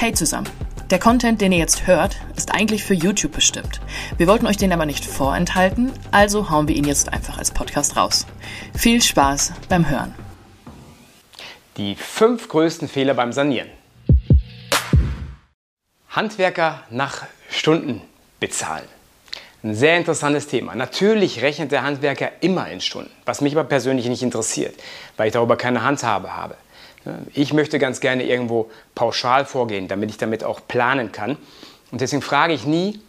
Hey zusammen. Der Content, den ihr jetzt hört, ist eigentlich für YouTube bestimmt. Wir wollten euch den aber nicht vorenthalten, also hauen wir ihn jetzt einfach als Podcast raus. Viel Spaß beim Hören. Die fünf größten Fehler beim Sanieren. Handwerker nach Stunden bezahlen. Ein sehr interessantes Thema. Natürlich rechnet der Handwerker immer in Stunden, was mich aber persönlich nicht interessiert, weil ich darüber keine Handhabe habe. Ich möchte ganz gerne irgendwo pauschal vorgehen, damit ich damit auch planen kann. Und deswegen frage ich nie,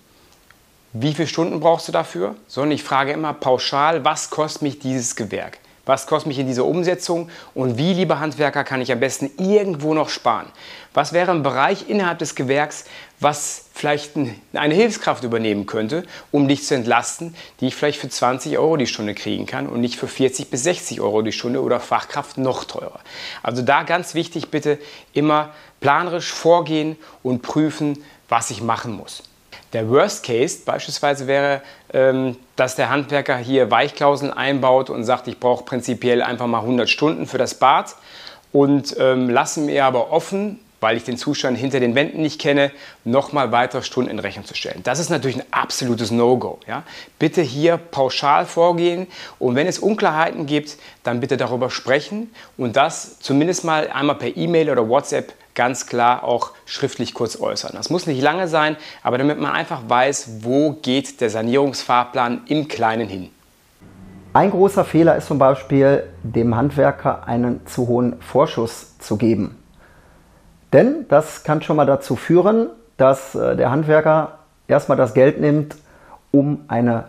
wie viele Stunden brauchst du dafür, sondern ich frage immer pauschal, was kostet mich dieses Gewerk? Was kostet mich in dieser Umsetzung und wie, lieber Handwerker, kann ich am besten irgendwo noch sparen? Was wäre ein Bereich innerhalb des Gewerks, was vielleicht eine Hilfskraft übernehmen könnte, um dich zu entlasten, die ich vielleicht für 20 Euro die Stunde kriegen kann und nicht für 40 bis 60 Euro die Stunde oder Fachkraft noch teurer. Also da ganz wichtig, bitte immer planerisch vorgehen und prüfen, was ich machen muss. Der Worst Case beispielsweise wäre, ähm, dass der Handwerker hier Weichklauseln einbaut und sagt, ich brauche prinzipiell einfach mal 100 Stunden für das Bad und ähm, lassen mir aber offen, weil ich den Zustand hinter den Wänden nicht kenne, nochmal weitere Stunden in Rechnung zu stellen. Das ist natürlich ein absolutes No-Go. Ja? Bitte hier pauschal vorgehen und wenn es Unklarheiten gibt, dann bitte darüber sprechen und das zumindest mal einmal per E-Mail oder WhatsApp ganz klar auch schriftlich kurz äußern. Das muss nicht lange sein, aber damit man einfach weiß, wo geht der Sanierungsfahrplan im Kleinen hin. Ein großer Fehler ist zum Beispiel, dem Handwerker einen zu hohen Vorschuss zu geben. Denn das kann schon mal dazu führen, dass äh, der Handwerker erstmal das Geld nimmt, um eine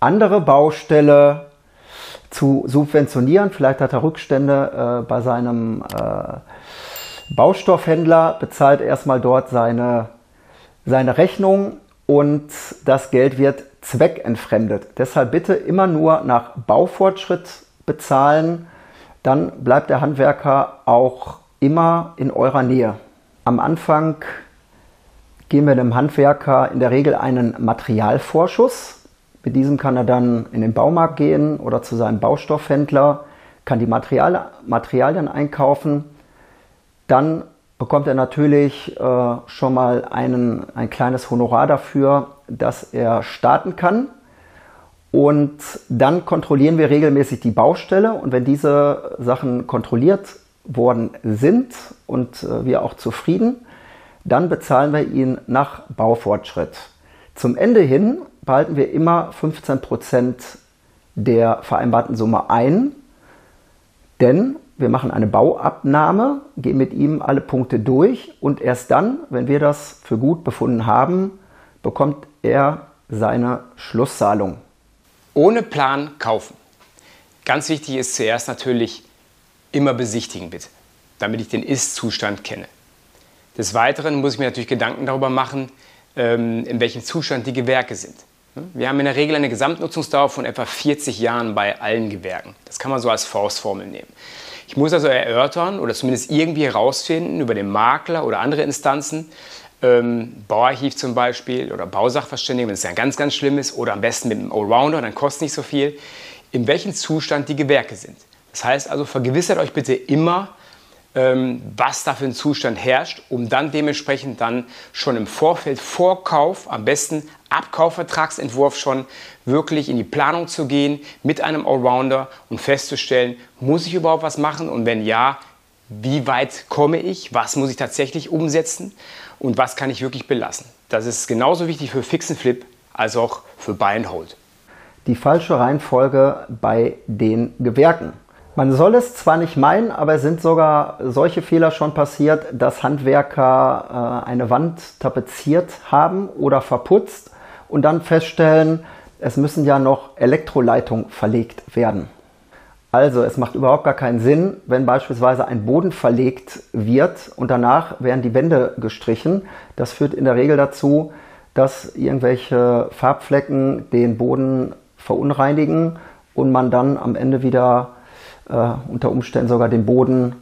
andere Baustelle zu subventionieren. Vielleicht hat er Rückstände äh, bei seinem äh, Baustoffhändler bezahlt erstmal dort seine, seine Rechnung und das Geld wird zweckentfremdet. Deshalb bitte immer nur nach Baufortschritt bezahlen, dann bleibt der Handwerker auch immer in eurer Nähe. Am Anfang geben wir dem Handwerker in der Regel einen Materialvorschuss. Mit diesem kann er dann in den Baumarkt gehen oder zu seinem Baustoffhändler, kann die Materialien einkaufen dann bekommt er natürlich äh, schon mal einen, ein kleines Honorar dafür, dass er starten kann. Und dann kontrollieren wir regelmäßig die Baustelle und wenn diese Sachen kontrolliert worden sind und äh, wir auch zufrieden, dann bezahlen wir ihn nach Baufortschritt. Zum Ende hin behalten wir immer 15% der vereinbarten Summe ein, denn wir machen eine Bauabnahme, gehen mit ihm alle Punkte durch und erst dann, wenn wir das für gut befunden haben, bekommt er seine Schlusszahlung. Ohne Plan kaufen. Ganz wichtig ist zuerst natürlich immer besichtigen bitte, damit ich den Ist-Zustand kenne. Des Weiteren muss ich mir natürlich Gedanken darüber machen, ähm, in welchem Zustand die Gewerke sind. Wir haben in der Regel eine Gesamtnutzungsdauer von etwa 40 Jahren bei allen Gewerken. Das kann man so als Faustformel nehmen. Ich muss also erörtern oder zumindest irgendwie herausfinden über den Makler oder andere Instanzen, ähm, Bauarchiv zum Beispiel oder Bausachverständigen, wenn es ja ganz, ganz schlimm ist, oder am besten mit einem Allrounder, dann kostet nicht so viel, in welchem Zustand die Gewerke sind. Das heißt also, vergewissert euch bitte immer, was da für ein Zustand herrscht, um dann dementsprechend dann schon im Vorfeld Vorkauf, am besten Abkaufvertragsentwurf schon wirklich in die Planung zu gehen mit einem Allrounder und festzustellen, muss ich überhaupt was machen und wenn ja, wie weit komme ich, was muss ich tatsächlich umsetzen und was kann ich wirklich belassen. Das ist genauso wichtig für Fix Flip als auch für Buy and Hold. Die falsche Reihenfolge bei den Gewerken. Man soll es zwar nicht meinen, aber es sind sogar solche Fehler schon passiert, dass Handwerker äh, eine Wand tapeziert haben oder verputzt und dann feststellen, es müssen ja noch Elektroleitungen verlegt werden. Also es macht überhaupt gar keinen Sinn, wenn beispielsweise ein Boden verlegt wird und danach werden die Wände gestrichen. Das führt in der Regel dazu, dass irgendwelche Farbflecken den Boden verunreinigen und man dann am Ende wieder unter Umständen sogar den Boden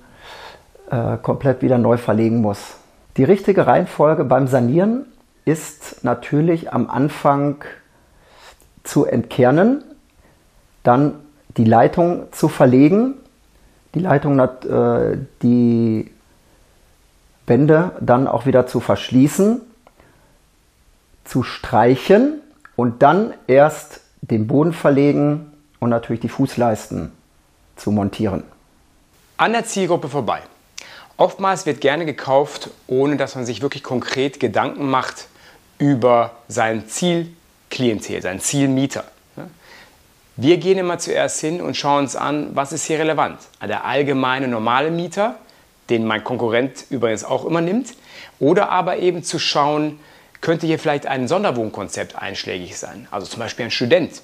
äh, komplett wieder neu verlegen muss. Die richtige Reihenfolge beim Sanieren ist natürlich am Anfang zu entkernen, dann die Leitung zu verlegen, die Leitung, äh, die Wände dann auch wieder zu verschließen, zu streichen und dann erst den Boden verlegen und natürlich die Fußleisten zu montieren. An der Zielgruppe vorbei. Oftmals wird gerne gekauft, ohne dass man sich wirklich konkret Gedanken macht über sein Zielklientel, seinen Zielmieter. Wir gehen immer zuerst hin und schauen uns an, was ist hier relevant. Der allgemeine normale Mieter, den mein Konkurrent übrigens auch immer nimmt, oder aber eben zu schauen, könnte hier vielleicht ein Sonderwohnkonzept einschlägig sein, also zum Beispiel ein Student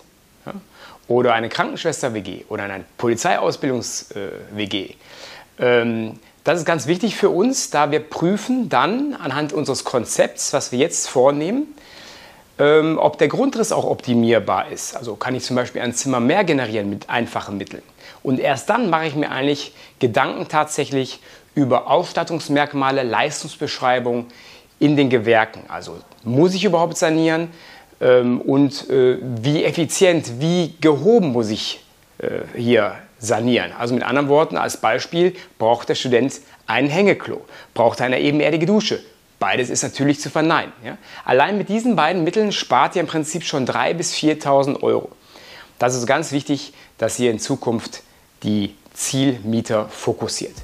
oder eine Krankenschwester-WG oder eine Polizeiausbildungs-WG. Ähm, das ist ganz wichtig für uns, da wir prüfen dann anhand unseres Konzepts, was wir jetzt vornehmen, ähm, ob der Grundriss auch optimierbar ist. Also kann ich zum Beispiel ein Zimmer mehr generieren mit einfachen Mitteln. Und erst dann mache ich mir eigentlich Gedanken tatsächlich über Ausstattungsmerkmale, Leistungsbeschreibung in den Gewerken. Also muss ich überhaupt sanieren und äh, wie effizient, wie gehoben muss ich äh, hier sanieren. Also mit anderen Worten, als Beispiel braucht der Student ein Hängeklo, braucht eine ebenerdige Dusche. Beides ist natürlich zu verneinen. Ja? Allein mit diesen beiden Mitteln spart ihr im Prinzip schon 3.000 bis 4.000 Euro. Das ist ganz wichtig, dass ihr in Zukunft die Zielmieter fokussiert.